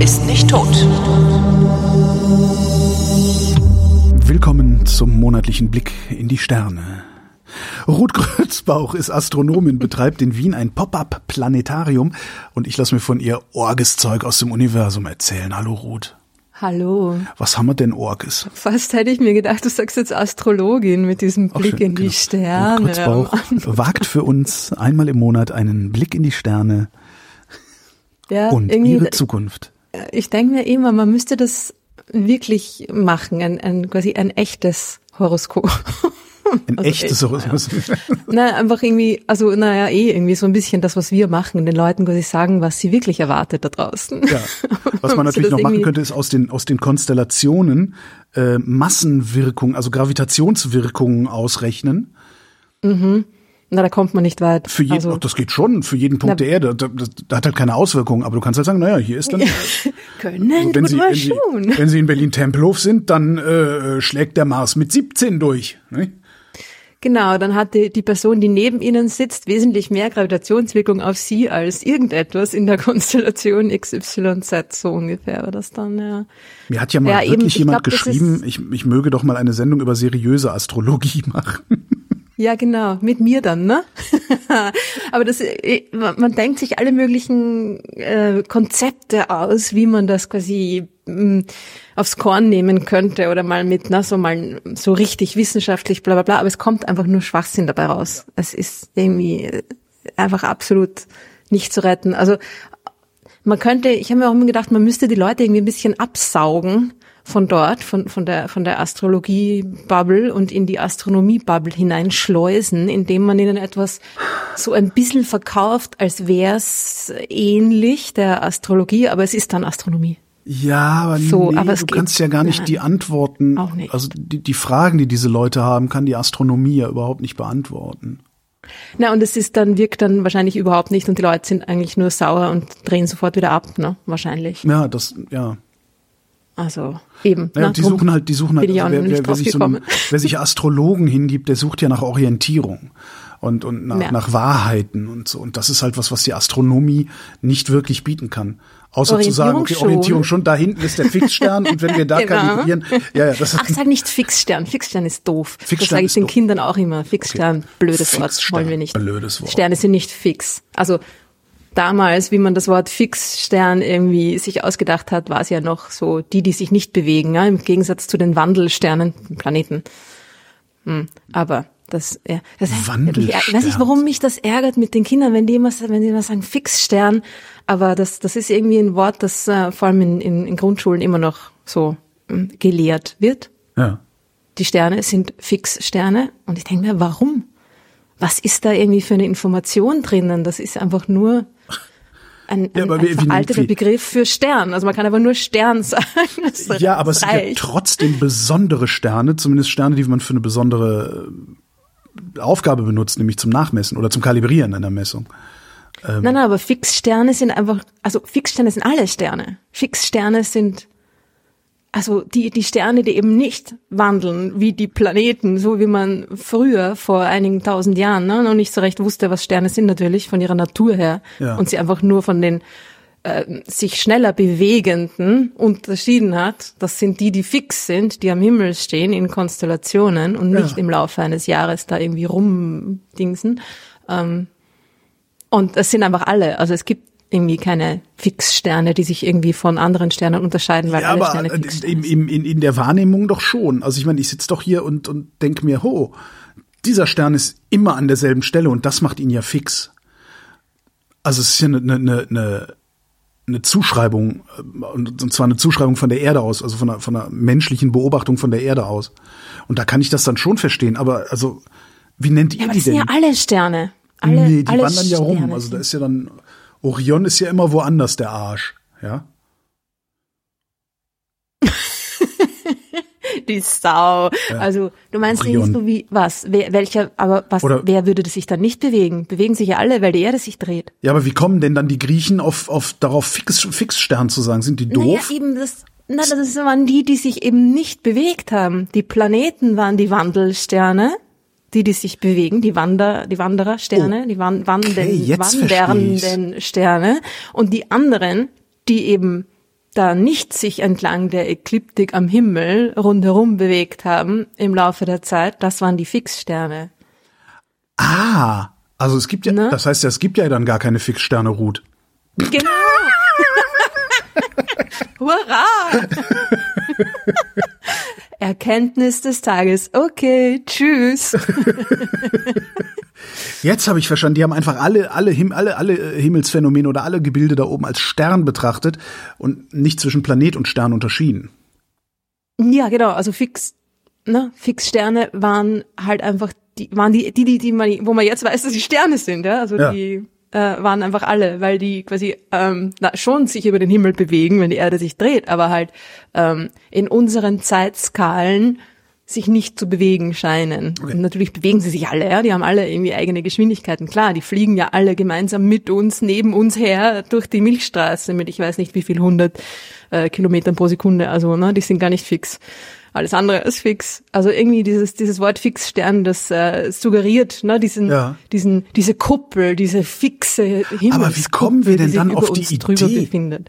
ist nicht tot. Willkommen zum monatlichen Blick in die Sterne. Ruth Grötzbauch ist Astronomin, betreibt in Wien ein Pop-up-Planetarium und ich lasse mir von ihr Orgeszeug aus dem Universum erzählen. Hallo Ruth. Hallo. Was haben wir denn Orges? Fast hätte ich mir gedacht, du sagst jetzt Astrologin mit diesem Blick schön, in die genau. Sterne. Ruth Grötzbauch wagt für uns einmal im Monat einen Blick in die Sterne ja, und ihre Zukunft. Ich denke mir immer, man müsste das wirklich machen, ein, ein quasi ein echtes Horoskop. Ein also echtes Horoskop. Ja. Na, einfach irgendwie, also naja, eh irgendwie so ein bisschen das, was wir machen, den Leuten quasi sagen, was sie wirklich erwartet da draußen. Ja. Was man natürlich noch machen könnte, ist aus den, aus den Konstellationen äh, Massenwirkungen, also Gravitationswirkungen ausrechnen. Mhm. Na, da kommt man nicht weit. Für jeden, also, das geht schon, für jeden Punkt na, der Erde. Das, das, das, hat halt keine Auswirkungen, aber du kannst halt sagen, naja, hier ist dann. Können wenn Sie, wenn, Sie, wenn Sie in Berlin Tempelhof sind, dann äh, schlägt der Mars mit 17 durch. Ne? Genau, dann hat die, die Person, die neben Ihnen sitzt, wesentlich mehr Gravitationswirkung auf Sie als irgendetwas in der Konstellation XYZ, so ungefähr war das dann, ja. Mir hat ja mal ja, wirklich eben, jemand glaub, geschrieben, ich, ich möge doch mal eine Sendung über seriöse Astrologie machen. Ja, genau, mit mir dann, ne? Aber das, äh, man denkt sich alle möglichen äh, Konzepte aus, wie man das quasi mh, mm, aufs Korn nehmen könnte oder mal mit, na, so mal so richtig wissenschaftlich, bla bla bla. Aber es kommt einfach nur Schwachsinn dabei raus. Es ist irgendwie äh, einfach absolut nicht zu retten. Also man könnte, ich habe mir auch immer gedacht, man müsste die Leute irgendwie ein bisschen absaugen von dort, von, von der, von der Astrologie-Bubble und in die Astronomie-Bubble hineinschleusen, indem man ihnen etwas so ein bisschen verkauft, als wäre es ähnlich der Astrologie, aber es ist dann Astronomie. Ja, aber, so, nee, aber du kannst ja gar nicht nein, die Antworten, nicht. also die, die Fragen, die diese Leute haben, kann die Astronomie ja überhaupt nicht beantworten. Na, und es ist dann, wirkt dann wahrscheinlich überhaupt nicht und die Leute sind eigentlich nur sauer und drehen sofort wieder ab, ne? Wahrscheinlich. Ja, das, ja. Also eben. Naja, ne, die suchen halt, die suchen halt, also wer, wer, wer, sich so einem, wer sich Astrologen hingibt, der sucht ja nach Orientierung und, und nach, ja. nach Wahrheiten und so. Und das ist halt was, was die Astronomie nicht wirklich bieten kann. Außer zu sagen, okay, Orientierung schon, da hinten ist der Fixstern und wenn wir da genau. kalibrieren, ja, ja, das Ach, sag nicht Fixstern. Fixstern ist doof. Fixstern das sage ich den doof. Kindern auch immer. Fixstern, okay. blödes Fixstern, Wort, wollen wir nicht. Blödes Wort. Sterne sind nicht fix. Also damals, wie man das Wort Fixstern irgendwie sich ausgedacht hat, war es ja noch so die, die sich nicht bewegen, ja, im Gegensatz zu den Wandelsternen, Planeten. Hm, aber das, ja, das ich weiß nicht, warum mich das ärgert mit den Kindern, wenn die immer, wenn die immer sagen Fixstern, aber das, das ist irgendwie ein Wort, das äh, vor allem in, in, in Grundschulen immer noch so äh, gelehrt wird. Ja. Die Sterne sind Fixsterne und ich denke mir, warum? Was ist da irgendwie für eine Information drinnen? Das ist einfach nur ein, ja, ein, ein veralteter Begriff für Stern. Also man kann aber nur Stern sagen. ja, aber es sind ja trotzdem besondere Sterne, zumindest Sterne, die man für eine besondere äh, Aufgabe benutzt, nämlich zum Nachmessen oder zum Kalibrieren einer Messung. Ähm nein, nein, aber Fixsterne sind einfach, also Fixsterne sind alle Sterne. Fixsterne sind also die, die Sterne, die eben nicht wandeln wie die Planeten, so wie man früher vor einigen tausend Jahren ne, noch nicht so recht wusste, was Sterne sind natürlich von ihrer Natur her ja. und sie einfach nur von den äh, sich schneller bewegenden unterschieden hat. Das sind die, die fix sind, die am Himmel stehen in Konstellationen und nicht ja. im Laufe eines Jahres da irgendwie rumdingsen. Ähm, und das sind einfach alle. Also es gibt irgendwie keine Fixsterne, die sich irgendwie von anderen Sternen unterscheiden, weil ja, alle aber Sterne fix in, in, in, in der Wahrnehmung doch schon. Also ich meine, ich sitze doch hier und, und denke mir, ho, dieser Stern ist immer an derselben Stelle und das macht ihn ja fix. Also es ist ja eine, eine, eine, eine Zuschreibung, äh, und zwar eine Zuschreibung von der Erde aus, also von einer, von einer menschlichen Beobachtung von der Erde aus. Und da kann ich das dann schon verstehen, aber also, wie nennt ihr ja, aber die das denn? sind ja alle Sterne. Alle, nee, die wandern ja rum. Also da ist ja dann Orion ist ja immer woanders der Arsch, ja? Die Sau. Ja. Also du meinst nicht so wie was? Wer, welcher? Aber was? Oder, wer würde sich dann nicht bewegen? Bewegen sich ja alle, weil die Erde sich dreht. Ja, aber wie kommen denn dann die Griechen auf auf darauf Fix, Fixstern zu sagen? Sind die doof? Naja, eben das. Na, das waren die, die sich eben nicht bewegt haben. Die Planeten waren die Wandelsterne die, die sich bewegen, die Wander, die Wanderersterne, oh. die wan wandern, okay, wandernden Sterne und die anderen, die eben da nicht sich entlang der Ekliptik am Himmel rundherum bewegt haben im Laufe der Zeit, das waren die Fixsterne. Ah, also es gibt ja, Ne? das heißt ja, es gibt ja dann gar keine Fixsterne, Ruth. Genau. Hurra! Erkenntnis des Tages. Okay, tschüss. Jetzt habe ich verstanden, die haben einfach alle, alle, Him alle, alle äh, Himmelsphänomene oder alle Gebilde da oben als Stern betrachtet und nicht zwischen Planet und Stern unterschieden. Ja, genau. Also fix, ne, Fixsterne waren halt einfach die, waren die, die, die, die man, wo man jetzt weiß, dass sie Sterne sind, ja. Also Ja. die äh, waren einfach alle, weil die quasi ähm, na, schon sich über den Himmel bewegen, wenn die Erde sich dreht, aber halt ähm, in unseren Zeitskalen sich nicht zu bewegen scheinen. Und natürlich bewegen sie sich alle, ja, die haben alle irgendwie eigene Geschwindigkeiten. Klar, die fliegen ja alle gemeinsam mit uns, neben uns her durch die Milchstraße mit ich weiß nicht wie viel hundert äh, Kilometern pro Sekunde. Also, ne, die sind gar nicht fix. Alles andere ist fix. Also irgendwie dieses dieses Wort Fixstern, das äh, suggeriert, ne, diesen Ja. diesen diese Kuppel, diese fixe Himmelskuppel, Aber wie kommen wir denn dann auf die Idee?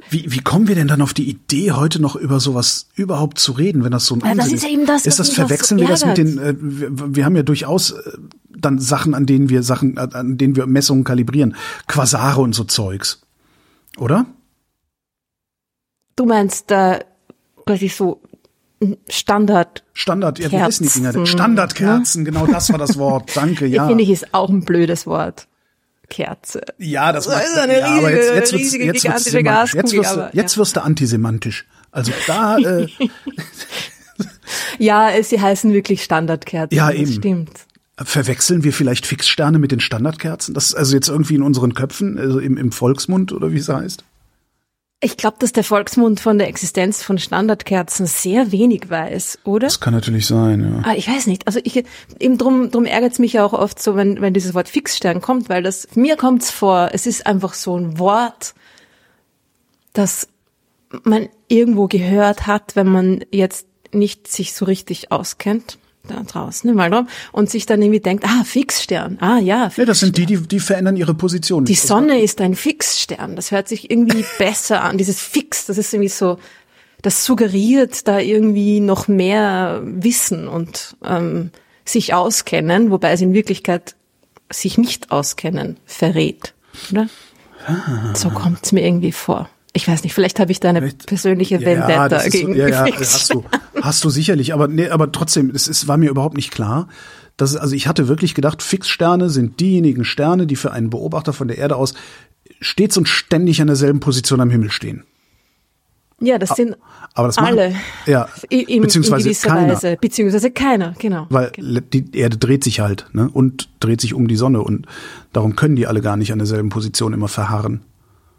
Wie, wie kommen wir denn dann auf die Idee, heute noch über sowas überhaupt zu reden, wenn das so ein Ja, das ist ja eben das, ist was das auch so verwechseln wir das mit den? Äh, wir, wir haben ja durchaus äh, dann Sachen, an denen wir Sachen, äh, an denen wir Messungen kalibrieren, Quasare und so Zeugs, oder? Du meinst da quasi so Standard Standard, ja, wir wissen die Dinger. Kerzen, Standardkerzen, genau das war das Wort. Danke, ja. Finde ich ist auch ein blödes Wort. Kerze. Ja, das, Das ist eine ja, aber jetzt, riesige, jetzt wird's, riesige, jetzt gigantische semantisch. Jetzt Gaskugel, wirst, du, aber, jetzt ja. wirst du antisemantisch. Also da, äh, Ja, es- sie heißen wirklich Standardkerzen. Ja, eben. Stimmt. verwechseln wir vielleicht Fixsterne mit den Standardkerzen? Das ist also jetzt irgendwie in unseren Köpfen, also im, im Volksmund oder wie es heißt? Ich glaube, dass der Volksmund von der Existenz von Standardkerzen sehr wenig weiß, oder? Das kann natürlich sein, ja. Ah, ich weiß nicht. Also ich eben drum, drum ärgert es mich ja auch oft so, wenn, wenn dieses Wort Fixstern kommt, weil das mir kommt's vor, es ist einfach so ein Wort, das man irgendwo gehört hat, wenn man jetzt nicht sich so richtig auskennt da draußen im Weltraum und sich dann irgendwie denkt, ah, Fixstern, ah ja, Ja, das sind die, die, die verändern ihre Position. die Sonne ist ein Fixstern. Das hört sich irgendwie besser an. Dieses Fix, das ist irgendwie so, das suggeriert da irgendwie noch mehr Wissen und ähm, sich auskennen, wobei es in Wirklichkeit sich nicht auskennen verrät, oder? So kommt's mir irgendwie vor. Ich weiß nicht, vielleicht habe ich da eine Vielleicht- persönliche Vendetta das ist so, gegen ja, ja, hast du, hast du sicherlich, aber nee, aber trotzdem, es, es war mir überhaupt nicht klar. Dass, also ich hatte wirklich gedacht, Fixsterne sind diejenigen Sterne, die für einen Beobachter von der Erde aus stets und ständig an derselben Position am Himmel stehen. Ja, das sind Aber das machen- alle. ja, in, in beziehungsweise gewisser keiner. Weise. Beziehungsweise keiner, genau. Weil le- die Erde dreht sich halt, ne? Und dreht sich um die Sonne und darum können die alle gar nicht an derselben Position immer verharren.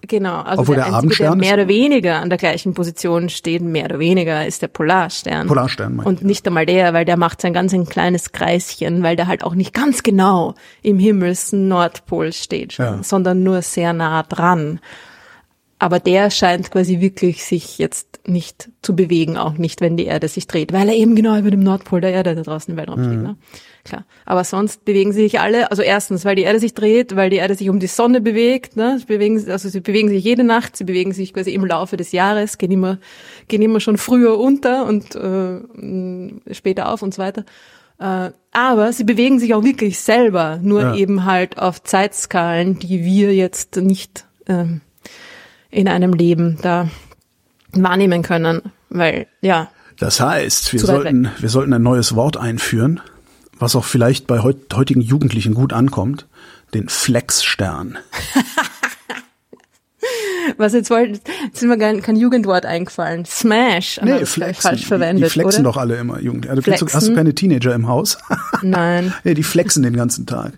Genau, also Obwohl der, der einzige, der mehr oder weniger an der gleichen Position steht, mehr oder weniger, ist der Polarstern. Polarstern, meine Und ich, ja. nicht einmal der, weil der macht sein ganz ein kleines Kreischen, weil der halt auch nicht ganz genau im Himmels-Nordpol steht, schon, Ja. sondern nur sehr nah dran. Aber der scheint quasi wirklich sich jetzt nicht zu bewegen, auch nicht, wenn die Erde sich dreht, weil er eben genau über dem Nordpol der Erde da draußen im Weltraum Mhm. steht. Ne? Klar. Aber sonst bewegen sie sich alle, also erstens, weil die Erde sich dreht, weil die Erde sich um die Sonne bewegt, ne? Sie bewegen, also sie bewegen sich jede Nacht, sie bewegen sich quasi im Laufe des Jahres, gehen immer, gehen immer schon früher unter und äh, später auf und so weiter. Äh, aber sie bewegen sich auch wirklich selber, nur Ja. eben halt auf Zeitskalen, die wir jetzt nicht ähm, in einem Leben da wahrnehmen können, weil ja, Das heißt, wir sollten, wir sollten ein neues Wort einführen, was auch vielleicht bei heut, heutigen Jugendlichen gut ankommt, den Flexstern. was jetzt wollten, jetzt sind mir kein, kein Jugendwort eingefallen. Smash, aber das ist falsch verwendet, die flexen oder? doch alle immer, Jugend. Also, du- Hast du Flexen? keine Teenager im Haus? Nein. ja, die flexen den ganzen Tag.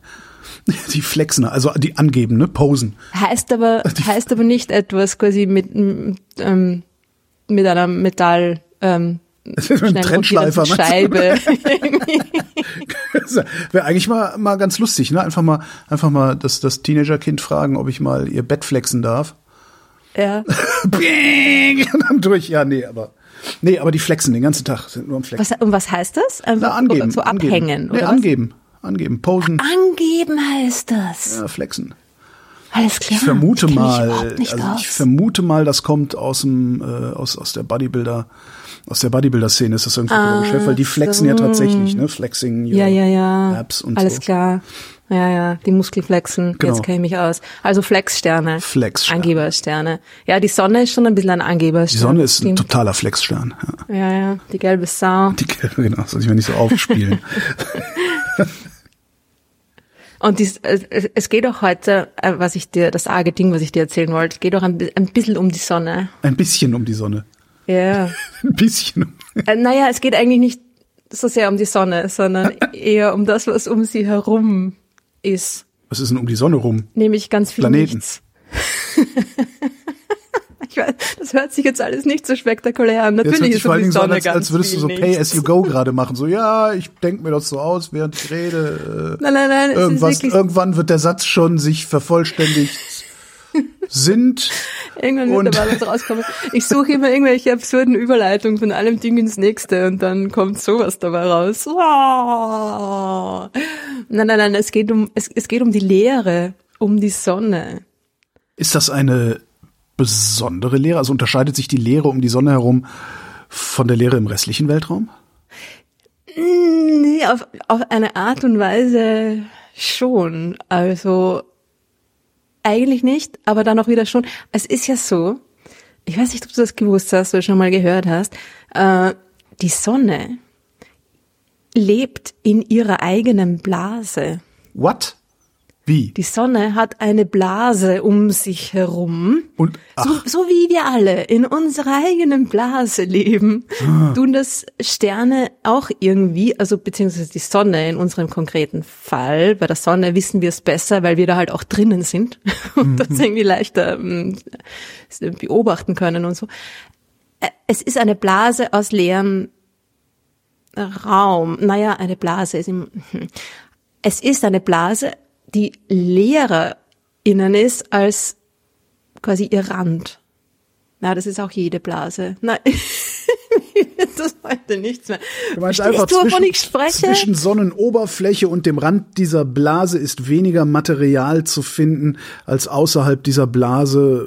Die flexen, also die angeben, ne? Posen. Heißt aber, heißt aber nicht etwas quasi mit, ähm, mit einer Metall, ähm, Mit schnell einem Trennschleifer. Scheibe. Wäre eigentlich mal, mal ganz lustig, ne? Einfach mal, einfach mal das, das Teenagerkind fragen, ob ich mal ihr Bett flexen darf. ja. Bing! Und dann durch, ja, nee, aber. Nee, aber die flexen den ganzen Tag, sind nur am Flexen. Was, und was heißt das? Einfach Na, angeben. so angeben. abhängen, Nee, oder was? angeben. Angeben. Posen. Angeben heißt das. Ja, flexen. Alles klar. Ich vermute mal, nicht also ich vermute mal, das kommt aus dem äh, aus aus der Bodybuilder aus der Bodybuilder-Szene ist das irgendwie ah, Chef, weil die flexen ja tatsächlich, ne? Flexing ja, ja, ja. Abs und Alles so. klar. Ja, ja, die Muskelflexen, Genau. jetzt kenne ich mich aus. Also Flexsterne. Flexsterne. Angebersterne. Ja, die Sonne ist schon ein bisschen ein Angeberstern. Die Sonne ist ein totaler Flexstern. Ja. Ja, ja, die gelbe Sau. Die gelbe, genau, soll ich mir nicht so aufspielen. Und dies, es, es geht auch heute, äh, was ich dir, das arge Ding, was ich dir erzählen wollte, geht auch ein, ein bisschen um die Sonne. Ein bisschen um die Sonne. Ja. Ein bisschen. Äh, naja, es geht eigentlich nicht so sehr um die Sonne, sondern eher um das, was um sie herum ist. Was ist denn um die Sonne rum? Nämlich ganz viel Planeten. Ich weiß, das hört sich jetzt alles nicht so spektakulär an. Jetzt Natürlich sich ist vor allen die Dingen so an, als, als würdest du so Pay as you go gerade machen. So, ja, ich denke mir das so aus, während ich rede. Äh, Nein, nein, nein, es irgendwas, irgendwann wird der Satz schon sich vervollständigt. Sind irgendwann wird und- dabei was rauskommen. Ich suche immer irgendwelche absurden Überleitungen von einem Ding ins nächste und dann kommt sowas dabei raus. Oh. Nein, nein, nein, es geht um, es, es geht um die Lehre, um die Sonne. Ist das eine besondere Lehre? Also unterscheidet sich die Lehre um die Sonne herum von der Lehre im restlichen Weltraum? Nee, auf, auf eine Art und Weise schon. Also eigentlich nicht, aber dann auch wieder schon. Es ist ja so, ich weiß nicht, ob du das gewusst hast oder schon mal gehört hast, äh, die Sonne lebt in ihrer eigenen Blase. What? Wie? Die Sonne hat eine Blase um sich herum. Und So, so wie wir alle in unserer eigenen Blase leben, Ah. tun das Sterne auch irgendwie, also beziehungsweise die Sonne in unserem konkreten Fall. Bei der Sonne wissen wir es besser, weil wir da halt auch drinnen sind und Mhm. das irgendwie leichter ähm, beobachten können und so. Es ist eine Blase aus leerem Raum. Naja, eine Blase ist im, hm. es ist eine Blase, die leerer innen ist als quasi ihr Rand. Na, das ist auch jede Blase. Nein, das heute nichts mehr. du meinst Verstehst einfach du, wovon zwischen, ich spreche? zwischen Sonnenoberfläche und dem Rand dieser Blase ist weniger Material zu finden als außerhalb dieser Blase,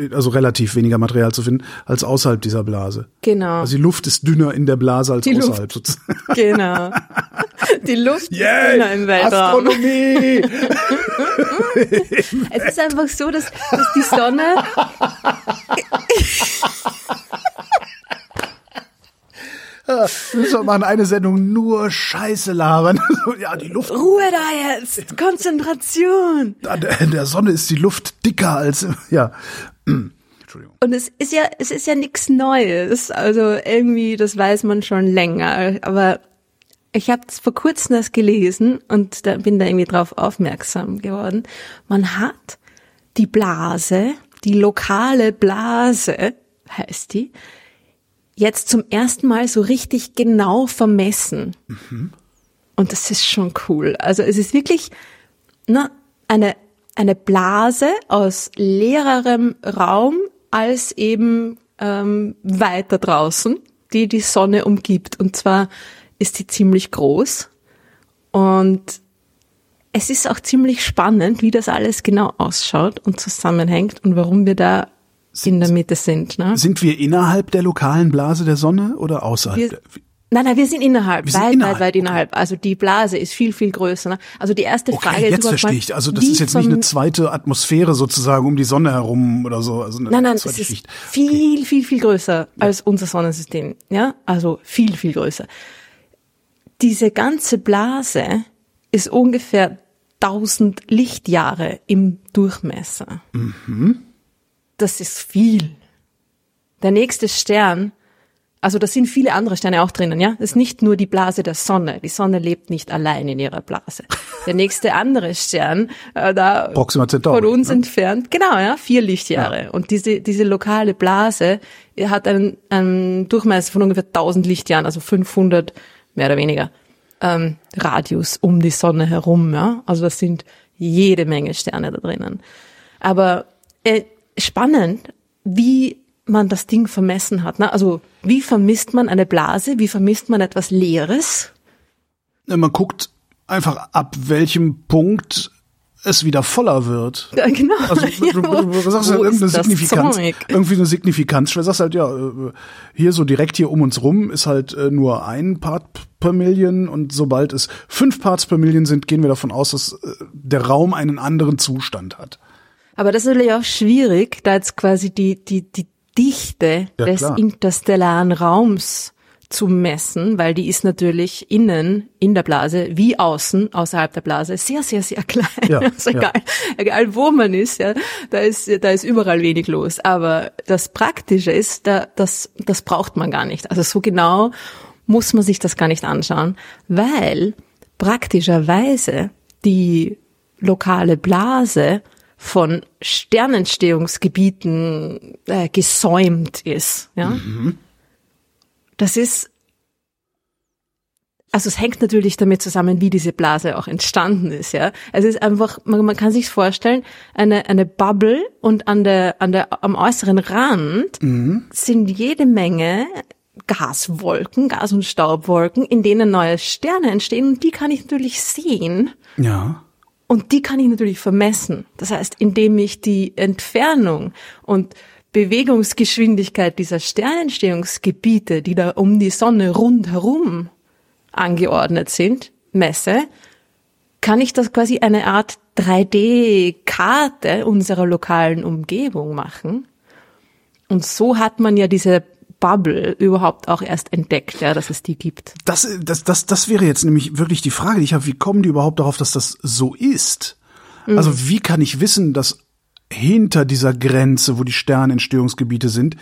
äh, also relativ weniger Material zu finden als außerhalb dieser Blase. Genau, Also die Luft ist dünner in der Blase als Die Luft. außerhalb sozusagen. genau. Die Luft ist dünner im Weltraum. Astronomie! Es ist einfach so, dass, dass die Sonne, Wir müssen doch machen eine Sendung nur Scheiße labern. ja, die Luft Ruhe da jetzt, Konzentration. in der Sonne ist die Luft dicker als ja. Entschuldigung. Und es ist ja, es ist ja nichts Neues. Also irgendwie, das weiß man schon länger. Aber ich habe vor kurzem das gelesen und da bin da irgendwie drauf aufmerksam geworden. Man hat die Blase, die lokale Blase, heißt die, jetzt zum ersten Mal so richtig genau vermessen. Und das ist schon cool. Also es ist wirklich na, eine, eine Blase aus leererem Raum als eben ähm, weiter draußen, die die Sonne umgibt. Und zwar ist die ziemlich groß. Und es ist auch ziemlich spannend, wie das alles genau ausschaut und zusammenhängt und warum wir da in der Mitte sind. Ne? Sind wir innerhalb der lokalen Blase der Sonne oder außerhalb? Wir, nein, nein, wir sind innerhalb, Wir sind weit, innerhalb, weit, weit innerhalb. Also die Blase ist viel, viel größer. Ne? Also die erste Frage okay, ist jetzt verstehe mal, ich. Also das ist jetzt nicht eine zweite Atmosphäre sozusagen um die Sonne herum oder so. Also eine Nein, nein, es zweite ist Schicht. viel, viel, viel größer als unser Sonnensystem. Ja, also viel, viel größer. Diese ganze Blase ist ungefähr 1000 Lichtjahre im Durchmesser. Das ist viel. Der nächste Stern, also da sind viele andere Sterne auch drinnen, ja. Das ist nicht nur die Blase der Sonne. Die Sonne lebt nicht allein in ihrer Blase. Der nächste andere Stern, äh, da Proxima Centauri, von uns ne? entfernt, genau, ja, vier Lichtjahre. Und diese, diese lokale Blase hat einen, einen Durchmesser von ungefähr 1000 Lichtjahren, also 500 mehr oder weniger ähm, Radius um die Sonne herum. Ja? Also das sind jede Menge Sterne da drinnen. Aber äh, spannend, wie man das Ding vermessen hat. Ne? Also wie vermisst man eine Blase? Wie vermisst man etwas Leeres? Man guckt einfach ab welchem Punkt es wieder voller wird. Ja, genau. Also du, du, du, sagst halt Wo irgendeine Signifikanz, Zeug? irgendwie eine Signifikanz. Du sagst halt, ja, äh, hier so direkt hier um uns rum ist halt äh, nur ein Part per Million und sobald es fünf Parts per Million sind, gehen wir davon aus, dass äh, der Raum einen anderen Zustand hat. Aber das ist natürlich auch schwierig, da jetzt quasi die, die, die Dichte Ja, des klar. interstellaren Raums zu messen, weil die ist natürlich innen in der Blase wie außen außerhalb der Blase sehr sehr sehr klein. Ja, also ja. egal, egal wo man ist, ja, da ist da ist überall wenig los. Aber das Praktische ist, da, das das braucht man gar nicht. Also so genau muss man sich das gar nicht anschauen, weil praktischerweise die lokale Blase von Sternentstehungsgebieten äh, gesäumt ist. Ja? Das ist, also es hängt natürlich damit zusammen, wie diese Blase auch entstanden ist. Ja, es ist einfach, man, man kann sich vorstellen, eine eine Bubble und an der an der am äußeren Rand sind jede Menge Gaswolken, Gas- und Staubwolken, in denen neue Sterne entstehen und die kann ich natürlich sehen. Ja. Und die kann ich natürlich vermessen. Das heißt, indem ich die Entfernung und Bewegungsgeschwindigkeit dieser Sternentstehungsgebiete, die da um die Sonne rundherum angeordnet sind, messe, kann ich das quasi eine Art 3D-Karte unserer lokalen Umgebung machen. Und so hat man ja diese Bubble überhaupt auch erst entdeckt, ja, dass es die gibt. Das, das, das, das wäre jetzt nämlich wirklich die Frage, die ich habe, wie kommen die überhaupt darauf, dass das so ist? Also wie kann ich wissen, dass hinter dieser Grenze, wo die Sternentstehungsgebiete sind,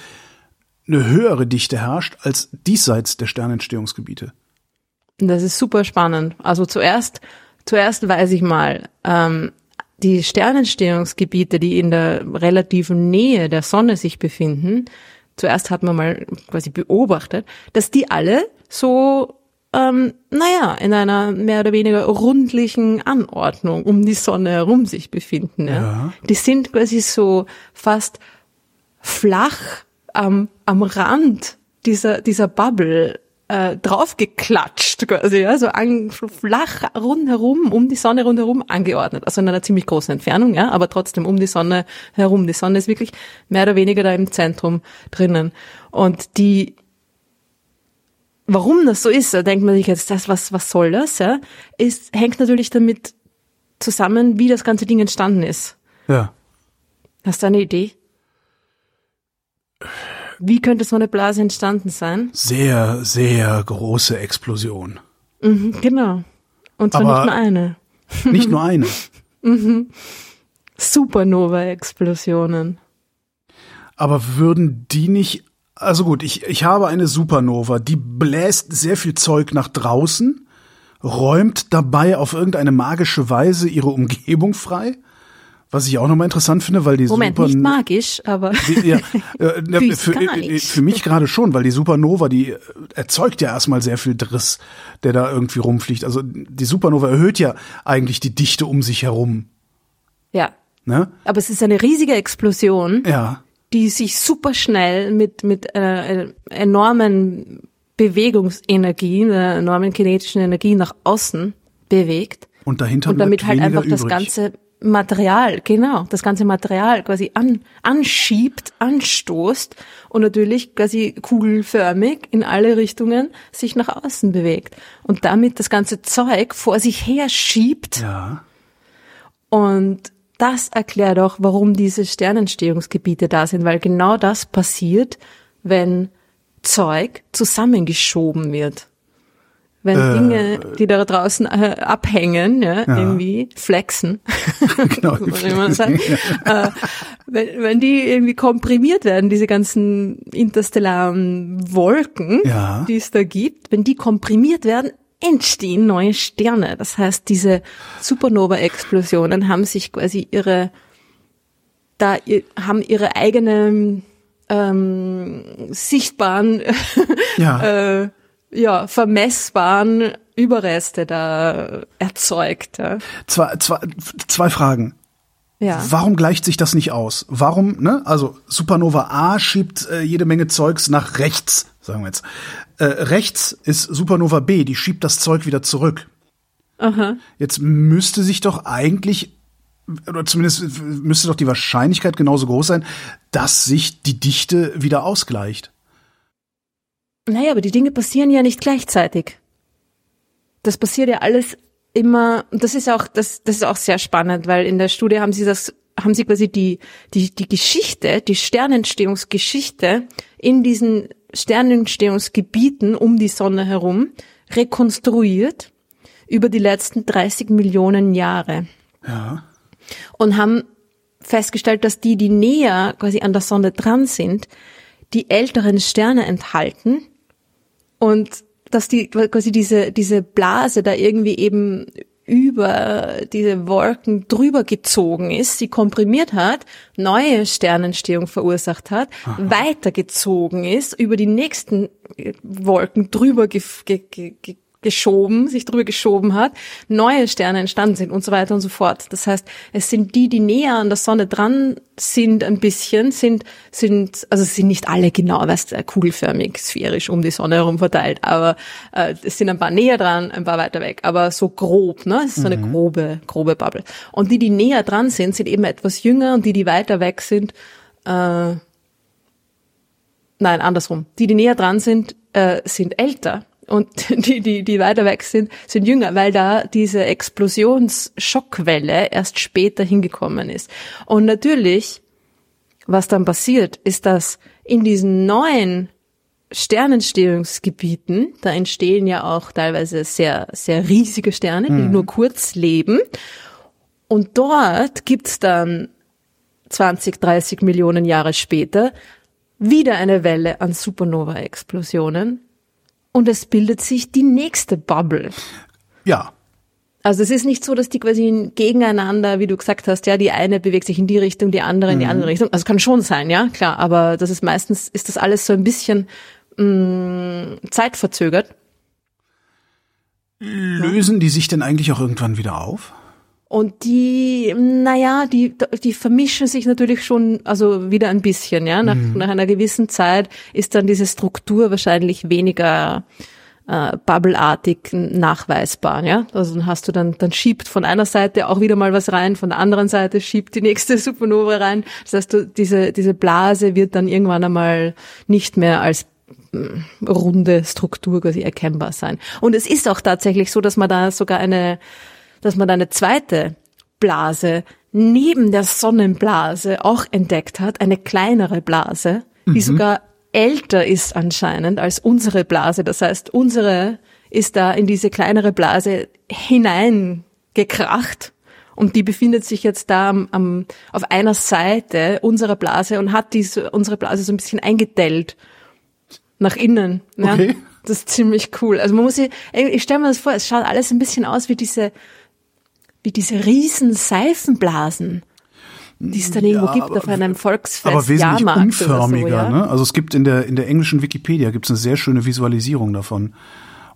eine höhere Dichte herrscht als diesseits der Sternentstehungsgebiete? Das ist super spannend. Also zuerst, zuerst weiß ich mal, ähm, die Sternentstehungsgebiete, die in der relativen Nähe der Sonne sich befinden, zuerst hat man mal quasi beobachtet, dass die alle so, ähm, naja, in einer mehr oder weniger rundlichen Anordnung um die Sonne herum sich befinden. Ja? Ja. Die sind quasi so fast flach am, am Rand dieser, dieser Bubble äh, draufgeklatscht quasi, ja, so an, flach rundherum, um die Sonne rundherum angeordnet. Also in einer ziemlich großen Entfernung, ja, aber trotzdem um die Sonne herum. Die Sonne ist wirklich mehr oder weniger da im Zentrum drinnen. Und die, warum das so ist, da denkt man sich jetzt, das, was, was soll das, ja, ist, hängt natürlich damit zusammen, wie das ganze Ding entstanden ist. Ja. Hast du eine Idee? Wie könnte so eine Blase entstanden sein? Sehr, sehr große Explosion. Mhm, genau. Und zwar Aber- nicht nur eine. Nicht nur eine. Supernova-Explosionen. Aber würden die nicht, also gut, ich, ich habe eine Supernova, die bläst sehr viel Zeug nach draußen, räumt dabei auf irgendeine magische Weise ihre Umgebung frei. Was ich auch nochmal interessant finde, weil die Moment, Super nicht magisch, aber Die- ja, äh, ne, für, Physikalisch. für mich gerade schon, weil die Supernova, die äh, erzeugt ja erstmal sehr viel Driss, der da irgendwie rumfliegt. Also die Supernova erhöht ja eigentlich die Dichte um sich herum. ja. Ne? Aber es ist eine riesige Explosion, Ja. die sich super schnell mit, mit einer, einer enormen Bewegungsenergie, einer enormen kinetischen Energie nach außen bewegt. Und dahinter und damit halt einfach das übrig. ganze Material, genau, das ganze Material quasi an, anschiebt, anstoßt und natürlich quasi kugelförmig in alle Richtungen sich nach außen bewegt und damit das ganze Zeug vor sich her schiebt Ja. und das erklärt auch, warum diese Sternentstehungsgebiete da sind, weil genau das passiert, wenn Zeug zusammengeschoben wird. Wenn Äh, Dinge, die da draußen äh, abhängen, ja, irgendwie flexen, genau. äh, wenn, wenn die irgendwie komprimiert werden, diese ganzen interstellaren Wolken, Ja. die es da gibt, wenn die komprimiert werden, entstehen neue Sterne. Das heißt, diese Supernova-Explosionen haben sich quasi ihre, da haben ihre eigenen ähm, sichtbaren, Ja. äh, ja, vermessbaren Überreste da erzeugt. Ja. zwei, zwei, zwei Fragen. ja. Warum gleicht sich das nicht aus? Warum, ne? Also Supernova A schiebt äh, jede Menge Zeugs nach rechts, sagen wir jetzt. Äh, rechts ist Supernova B, die schiebt das Zeug wieder zurück. Aha. Jetzt müsste sich doch eigentlich oder zumindest müsste doch die Wahrscheinlichkeit genauso groß sein, dass sich die Dichte wieder ausgleicht. Naja, aber die Dinge passieren ja nicht gleichzeitig. Das passiert ja alles immer, und das ist auch, das, das ist auch sehr spannend, weil in der Studie haben sie das, haben sie quasi die, die, die Geschichte, die Sternentstehungsgeschichte in diesen Sternentstehungsgebieten um die Sonne herum rekonstruiert über die letzten 30 Millionen Jahre. Ja. Und haben festgestellt, dass die, die näher quasi an der Sonne dran sind, die älteren Sterne enthalten und dass die quasi diese, diese Blase da irgendwie eben über diese Wolken drüber gezogen ist, sie komprimiert hat, neue Sternentstehung verursacht hat, Aha. weitergezogen ist, über die nächsten Wolken drüber ge ge ge geschoben, sich drüber geschoben hat, neue Sterne entstanden sind und so weiter und so fort. Das heißt, es sind die, die näher an der Sonne dran sind, ein bisschen, sind, sind, also es sind nicht alle genau, weißt du, kugelförmig, sphärisch um die Sonne herum verteilt, aber äh, es sind ein paar näher dran, ein paar weiter weg, aber so grob, ne? Es ist so eine mhm. grobe, grobe Bubble. Und die, die näher dran sind, sind eben etwas jünger und die, die weiter weg sind, äh, nein, andersrum. Die, die näher dran sind, äh, sind älter und die, die, die weiter weg sind, sind jünger, weil da diese Explosionsschockwelle erst später hingekommen ist. Und natürlich, was dann passiert, ist, dass in diesen neuen Sternentstehungsgebieten, da entstehen ja auch teilweise sehr, sehr riesige Sterne, die mhm. nur kurz leben. Und dort gibt's dann 20, 30 Millionen Jahre später wieder eine Welle an Supernova-Explosionen, und es bildet sich die nächste Bubble. Ja. Also es ist nicht so, dass die quasi gegeneinander, wie du gesagt hast, ja, die eine bewegt sich in die Richtung, die andere in die mhm. andere Richtung. Also kann schon sein, ja, klar, aber das ist meistens, ist das alles so ein bisschen mh, mm, zeitverzögert. Lösen die sich denn eigentlich auch irgendwann wieder auf? Und die, naja, die, die vermischen sich natürlich schon, also wieder ein bisschen, ja. Nach, mhm. nach einer gewissen Zeit ist dann diese Struktur wahrscheinlich weniger äh, bubbleartig nachweisbar, ja. Also dann hast du dann, dann schiebt von einer Seite auch wieder mal was rein, von der anderen Seite schiebt die nächste Supernova rein. Das heißt, du, diese, diese Blase wird dann irgendwann einmal nicht mehr als mm, runde Struktur quasi erkennbar sein. Und es ist auch tatsächlich so, dass man da sogar eine dass man eine zweite Blase neben der Sonnenblase auch entdeckt hat, eine kleinere Blase, die mhm. sogar älter ist anscheinend als unsere Blase. Das heißt, unsere ist da in diese kleinere Blase hineingekracht und die befindet sich jetzt da am, am, auf einer Seite unserer Blase und hat diese, unsere Blase so ein bisschen eingedellt nach innen. Ja? Okay. Das ist ziemlich cool. Also man muss sich, ich stelle mir das vor, es schaut alles ein bisschen aus wie diese wie diese riesen Seifenblasen, die es dann irgendwo ja, gibt auf einem Volksfest. Aber wesentlich Jahrmarkt unförmiger. So, ja? ne? Also es gibt in der in der englischen Wikipedia gibt's eine sehr schöne Visualisierung davon.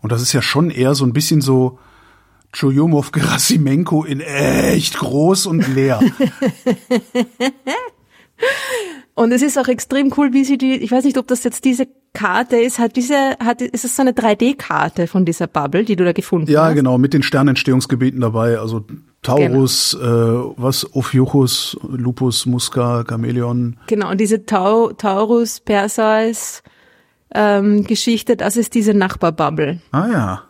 Und das ist ja schon eher so ein bisschen so Churyumov Gerasimenko in echt groß und leer. und es ist auch extrem cool, wie sie die, ich weiß nicht, ob das jetzt diese Karte ist, hat diese, hat, ist es so eine 3D-Karte von dieser Bubble, die du da gefunden ja, hast? Ja, genau, mit den Sternentstehungsgebieten dabei, also Taurus, genau. äh, was, Ophiuchus, Lupus, Musca, Chamäleon. Genau, und diese Tau, Taurus, Perseus, ähm, Geschichte, das ist diese Nachbarbubble. Ah ja.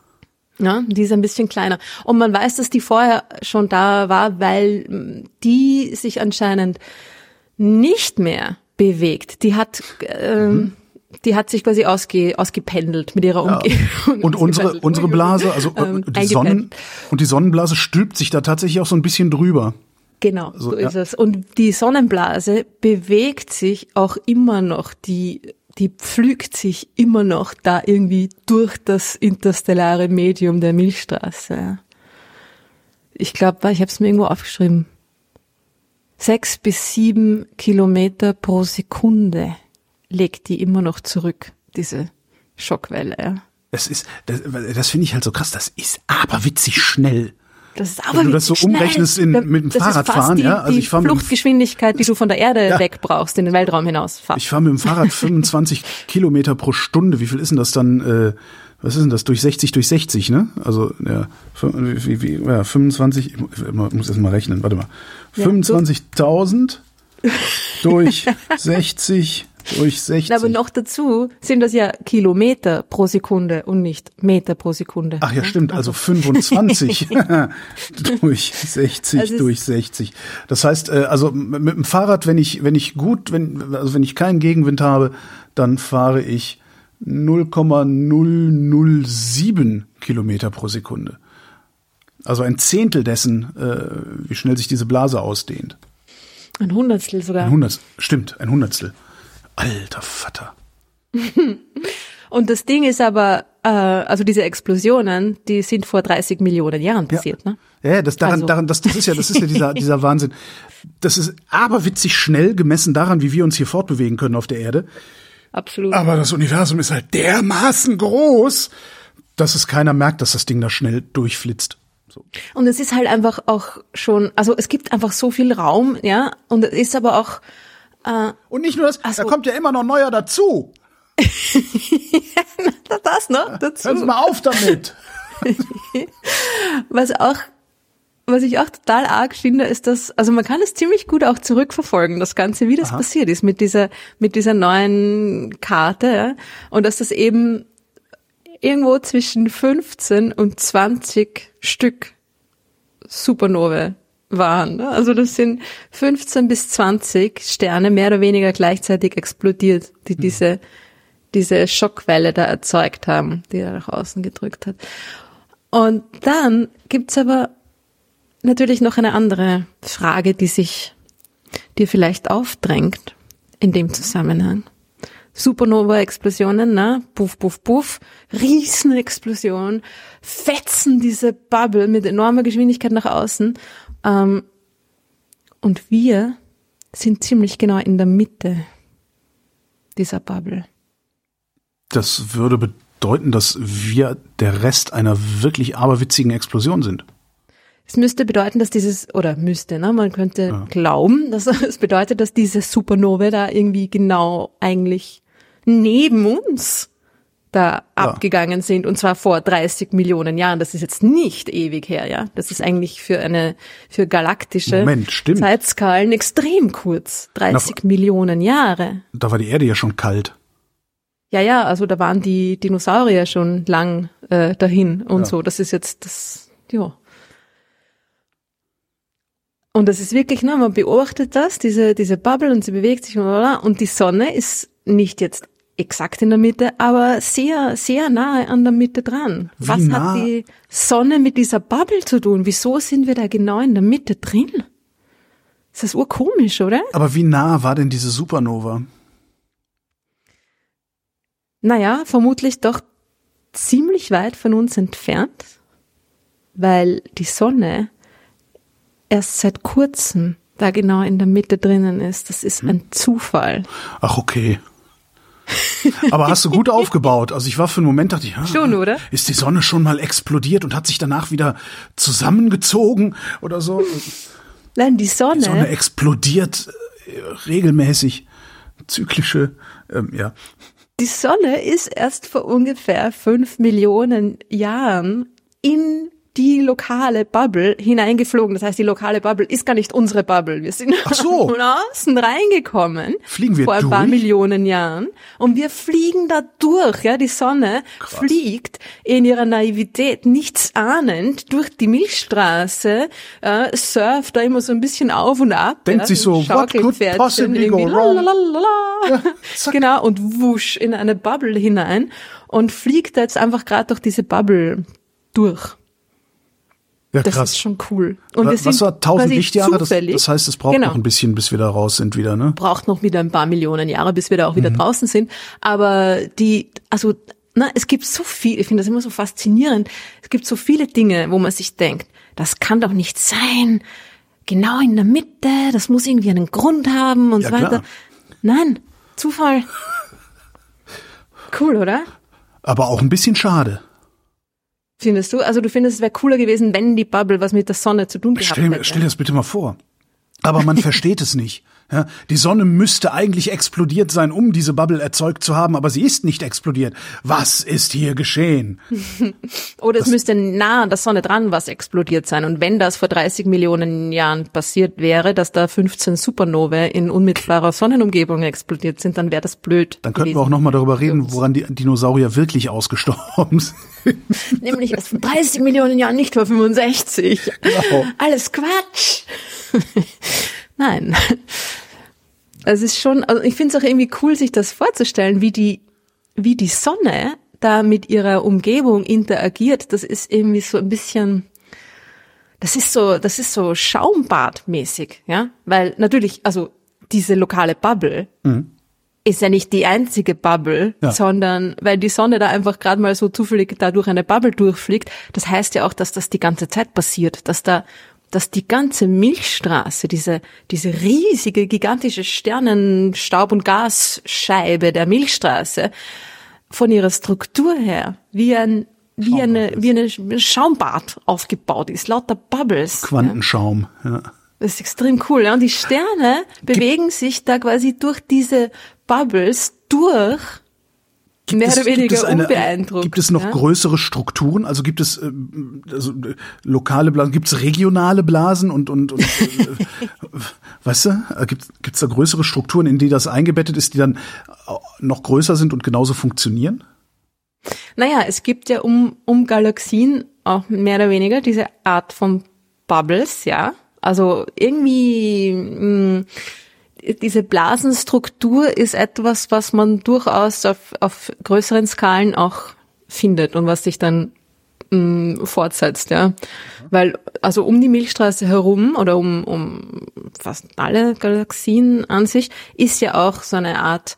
Ja, die ist ein bisschen kleiner. Und man weiß, dass die vorher schon da war, weil die sich anscheinend nicht mehr bewegt. Die hat ähm, mhm die hat sich quasi ausge, ausgependelt mit ihrer Umgebung. Ja. Und unsere, unsere Blase, also äh, ähm, die Sonnen, und die Sonnenblase stülpt sich da tatsächlich auch so ein bisschen drüber. Genau, also, so ja. ist es. Und die Sonnenblase bewegt sich auch immer noch, die, die pflügt sich immer noch da irgendwie durch das interstellare Medium der Milchstraße. Ich glaube, ich habe es mir irgendwo aufgeschrieben. Sechs bis sieben Kilometer pro Sekunde legt die immer noch zurück, diese Schockwelle. Ja. Das ist, das, das finde ich halt so krass. Das ist aber witzig schnell. Das ist aber Wenn du das so schnell. umrechnest in, mit dem das Fahrradfahren, die, ja. Also ich fahre Fluchtgeschwindigkeit, die du von der Erde ja. weg brauchst, in den Weltraum hinaus fahrst. Ich fahre mit dem Fahrrad 25 Kilometer pro Stunde. Wie viel ist denn das dann? Äh, was ist denn das, durch 60 durch 60, ne? Also, ja, wie, wie, ja 25, ich muss erst mal rechnen, warte mal. Ja, 25.000 durch 60 durch 60. Aber noch dazu sind das ja Kilometer pro Sekunde und nicht Meter pro Sekunde. Ach ja, stimmt, also 25 durch 60 Also durch 60. Das heißt, äh, also mit mit dem Fahrrad, wenn ich wenn ich gut, wenn also wenn ich keinen Gegenwind habe, dann fahre ich 0,007 Kilometer pro Sekunde. Also ein Zehntel dessen, äh, wie schnell sich diese Blase ausdehnt. Ein Hundertstel sogar. Ein Hundertstel, stimmt, ein Hundertstel. Alter Vater. Und das Ding ist aber, äh, also diese Explosionen, die sind vor 30 Millionen Jahren passiert, ne? Ja, ja, das daran, Also- daran, das, das ist ja, das ist ja dieser, dieser Wahnsinn. Das ist aberwitzig schnell gemessen daran, wie wir uns hier fortbewegen können auf der Erde. Absolut. Aber das Universum ist halt dermaßen groß, dass es keiner merkt, dass das Ding da schnell durchflitzt. So. Und es ist halt einfach auch schon, also es gibt einfach so viel Raum, ja, und es ist aber auch, äh, Und nicht nur das, Ach so. da kommt ja immer noch neuer dazu. das noch dazu. Hören Sie mal auf damit. Was auch, was ich auch total arg finde, ist, dass, also man kann es ziemlich gut auch zurückverfolgen, das Ganze, wie das passiert ist mit dieser, mit dieser neuen Karte, ja? und dass das eben irgendwo zwischen 15 und 20 Stück Supernovae waren. ne? Also das sind 15 bis 20 Sterne mehr oder weniger gleichzeitig explodiert, die diese, diese Schockwelle da erzeugt haben, die er nach außen gedrückt hat. Und dann gibt's aber natürlich noch eine andere Frage, die sich dir vielleicht aufdrängt in dem Zusammenhang. Supernova-Explosionen, ne? Puff, puff, puff, Riesenexplosion, fetzen diese Bubble mit enormer Geschwindigkeit nach außen. Ähm, und wir sind ziemlich genau in der Mitte dieser Bubble. Das würde bedeuten, dass wir der Rest einer wirklich aberwitzigen Explosion sind. Es müsste bedeuten, dass dieses, oder müsste, ne, man könnte glauben, dass es bedeutet, dass diese Supernovae da irgendwie genau eigentlich neben uns da abgegangen sind und zwar vor 30 Millionen Jahren. Das ist jetzt nicht ewig her, ja. Das ist eigentlich für eine, für galaktische Moment, stimmt. Zeitskalen extrem kurz. 30 Millionen Jahre. Da war die Erde ja schon kalt. Ja, ja, also da waren die Dinosaurier schon lang äh, dahin und so. Das ist jetzt das, ja. Und das ist wirklich, ne, man beobachtet das, diese, diese Bubble und sie bewegt sich und, die Sonne ist nicht jetzt exakt in der Mitte, aber sehr, sehr nahe an der Mitte dran. Wie Was nah? hat die Sonne mit dieser Bubble zu tun? Wieso sind wir da genau in der Mitte drin? Ist das urkomisch, oder? Aber wie nah war denn diese Supernova? Naja, vermutlich doch ziemlich weit von uns entfernt, weil die Sonne erst seit kurzem da genau in der Mitte drinnen ist. Das ist ein Zufall. Ach, okay. Aber hast du gut aufgebaut. Also ich war für einen Moment, dachte ich, ah, Schon, oder? ist die Sonne schon mal explodiert und hat sich danach wieder zusammengezogen oder so? Nein, die Sonne, Die Sonne explodiert äh, regelmäßig. Zyklische, ähm, ja. die Sonne ist erst vor ungefähr fünf Millionen Jahren in die lokale Bubble hineingeflogen. Das heißt, die lokale Bubble ist gar nicht unsere Bubble. Wir sind Ach so. von außen reingekommen. Fliegen wir vor ein paar durch? Millionen Jahren. Und wir fliegen da durch. Ja, die Sonne fliegt in ihrer Naivität nichts ahnend durch die Milchstraße, äh, surft da immer so ein bisschen auf und ab. Denkt ja, sich so, what could possibly go wrong? zack. genau, und wusch in eine Bubble hinein und fliegt da jetzt einfach gerade durch diese Bubble durch. Ja, Das krass. ist schon cool. Und wir Was war 1000 quasi Lichtjahre? Das, das heißt, es braucht genau, noch ein bisschen, bis wir da raus sind wieder, ne? braucht noch wieder ein paar Millionen Jahre, bis wir da auch wieder Mhm. draußen sind. Aber die, also, na, es gibt so viel, ich finde das immer so faszinierend. Es gibt so viele Dinge, wo man sich denkt, das kann doch nicht sein. Genau in der Mitte, das muss irgendwie einen Grund haben und Ja, so weiter. klar. Nein, Zufall. Cool, oder? Aber auch ein bisschen schade. Findest du? Also du findest, es wäre cooler gewesen, wenn die Bubble was mit der Sonne zu tun gehabt Stell, hätte. stell dir das bitte mal vor. Aber man versteht es nicht. Ja, die Sonne müsste eigentlich explodiert sein, um diese Bubble erzeugt zu haben, aber sie ist nicht explodiert. Was ist hier geschehen? Oder es müsste nah an der Sonne dran was explodiert sein. Und wenn das vor 30 Millionen Jahren passiert wäre, dass da 15 Supernovae in unmittelbarer Sonnenumgebung explodiert sind, dann wäre das blöd. Dann könnten wir auch nochmal darüber reden, woran die Dinosaurier wirklich ausgestorben sind. Nämlich erst vor 30 Millionen Jahren, nicht vor 65. Genau. Alles Quatsch. Nein. Es ist schon, also ich finde es auch irgendwie cool, sich das vorzustellen, wie die, wie die Sonne da mit ihrer Umgebung interagiert. Das ist irgendwie so ein bisschen, das ist so, das ist so Schaumbadmäßig, ja, weil natürlich, also diese lokale Bubble mhm. ist ja nicht die einzige Bubble, ja. sondern weil die Sonne da einfach gerade mal so zufällig da durch eine Bubble durchfliegt, das heißt ja auch, dass das die ganze Zeit passiert, dass da dass die ganze Milchstraße, diese, diese riesige, gigantische Sternenstaub- und Gasscheibe der Milchstraße von ihrer Struktur her wie ein wie eine, wie eine Schaumbad aufgebaut ist, lauter Bubbles. Quantenschaum, ja. Das ist extrem cool. Ja? Und die Sterne bewegen sich da quasi durch diese Bubbles durch Gibt mehr es, oder weniger gibt unbeeindruckt. Gibt es noch ja? größere Strukturen? Also gibt es äh, also, äh, lokale Blasen, gibt es regionale Blasen und und, und äh, weißt du, äh, gibt es da größere Strukturen, in die das eingebettet ist, die dann noch größer sind und genauso funktionieren? Naja, es gibt ja um um Galaxien auch mehr oder weniger diese Art von Bubbles, ja. Also irgendwie mh, mm, diese Blasenstruktur ist etwas, was man durchaus auf, auf größeren Skalen auch findet und was sich dann mh, mm, fortsetzt, ja. Weil, also um die Milchstraße herum oder um, um fast alle Galaxien an sich ist ja auch so eine Art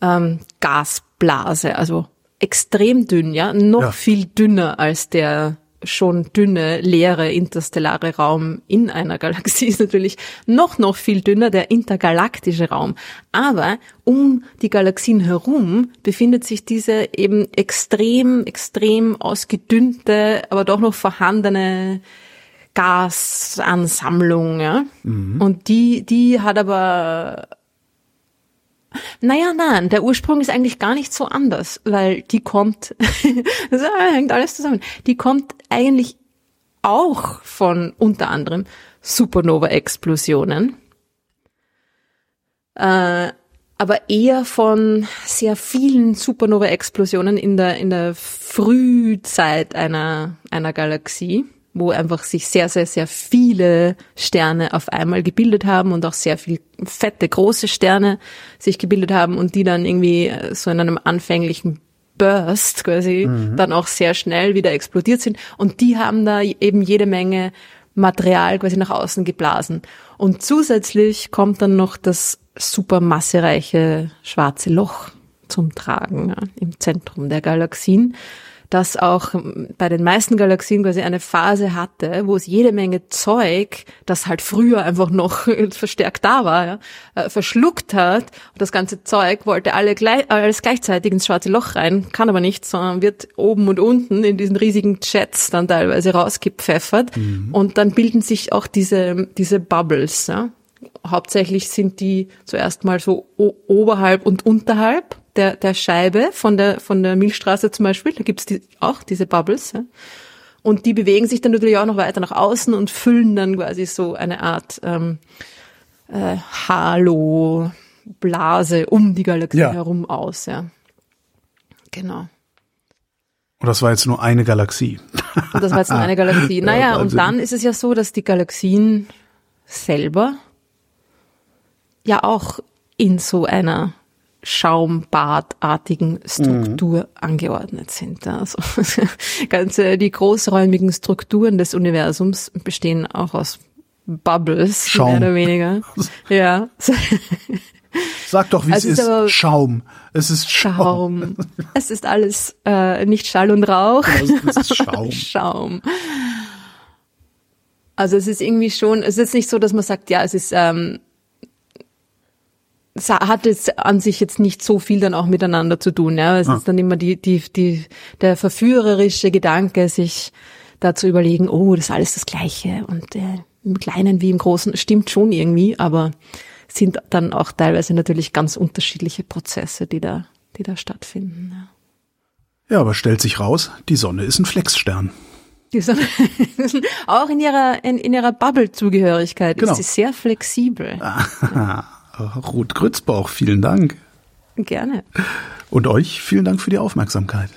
ähm, Gasblase, also extrem dünn, ja, noch ja. viel dünner als der schon dünne, leere interstellare Raum in einer Galaxie ist natürlich noch, noch viel dünner, der intergalaktische Raum. Aber um die Galaxien herum befindet sich diese eben extrem, extrem ausgedünnte, aber doch noch vorhandene Gasansammlung, ja. Mhm. Und die, die hat aber naja, nein, der Ursprung ist eigentlich gar nicht so anders, weil die kommt, das hängt alles zusammen, die kommt eigentlich auch von unter anderem Supernova-Explosionen, äh, aber eher von sehr vielen Supernova-Explosionen in der, in der Frühzeit einer, einer Galaxie wo einfach sich sehr, sehr, sehr viele Sterne auf einmal gebildet haben und auch sehr viel fette, große Sterne sich gebildet haben und die dann irgendwie äh, so in einem anfänglichen Burst quasi mhm. dann auch sehr schnell wieder explodiert sind. Und die haben da eben jede Menge Material quasi nach außen geblasen. Und zusätzlich kommt dann noch das supermassereiche schwarze Loch zum Tragen ja, im Zentrum der Galaxien das auch bei den meisten Galaxien quasi eine Phase hatte, wo es jede Menge Zeug, das halt früher einfach noch verstärkt da war, ja, äh, verschluckt hat. Und das ganze Zeug wollte alle gleich, alles gleichzeitig ins schwarze Loch rein, kann aber nicht, sondern wird oben und unten in diesen riesigen Jets dann teilweise rausgepfeffert. Mhm. Und dann bilden sich auch diese, diese Bubbles. Ja. Hauptsächlich sind die zuerst mal so oberhalb und unterhalb der, der Scheibe von der, von der Milchstraße zum Beispiel, da gibt's die, auch diese Bubbles. Ja? Und die bewegen sich dann natürlich auch noch weiter nach außen und füllen dann quasi so eine Art ähm, äh, Halo-Blase um die Galaxie ja. herum aus. Ja. Genau. Und das war jetzt nur eine Galaxie. Und das war jetzt nur eine Galaxie. Naja, ja, und dann ist es ja so, dass die Galaxien selber ja auch in so einer Schaumbadartigen Struktur mhm. angeordnet sind. Also ganze die großräumigen Strukturen des Universums bestehen auch aus Bubbles, Schaum. mehr oder weniger. ja. Sag doch, wie also es ist. ist. Schaum. Es ist Schaum. Schaum. es ist alles äh, nicht Schall und Rauch. Genau, es ist Schaum. Schaum. Also es ist irgendwie schon, es ist nicht so, dass man sagt, ja, es ist ähm, es hat jetzt an sich jetzt nicht so viel dann auch miteinander zu tun. Ja. Es ah. ist dann immer die, die, die, der verführerische Gedanke, sich da zu überlegen, oh, das ist alles das Gleiche und äh, im Kleinen wie im Großen stimmt schon irgendwie, aber sind dann auch teilweise natürlich ganz unterschiedliche Prozesse, die da, die da stattfinden. Ja. Ja, aber stellt sich raus, die Sonne ist ein Flexstern. Die Sonne, auch in ihrer, in, in ihrer Bubble-Zugehörigkeit Genau. ist sie sehr flexibel. Ah, Ruth Grützbauch, vielen Dank. Gerne. Und euch vielen Dank für die Aufmerksamkeit.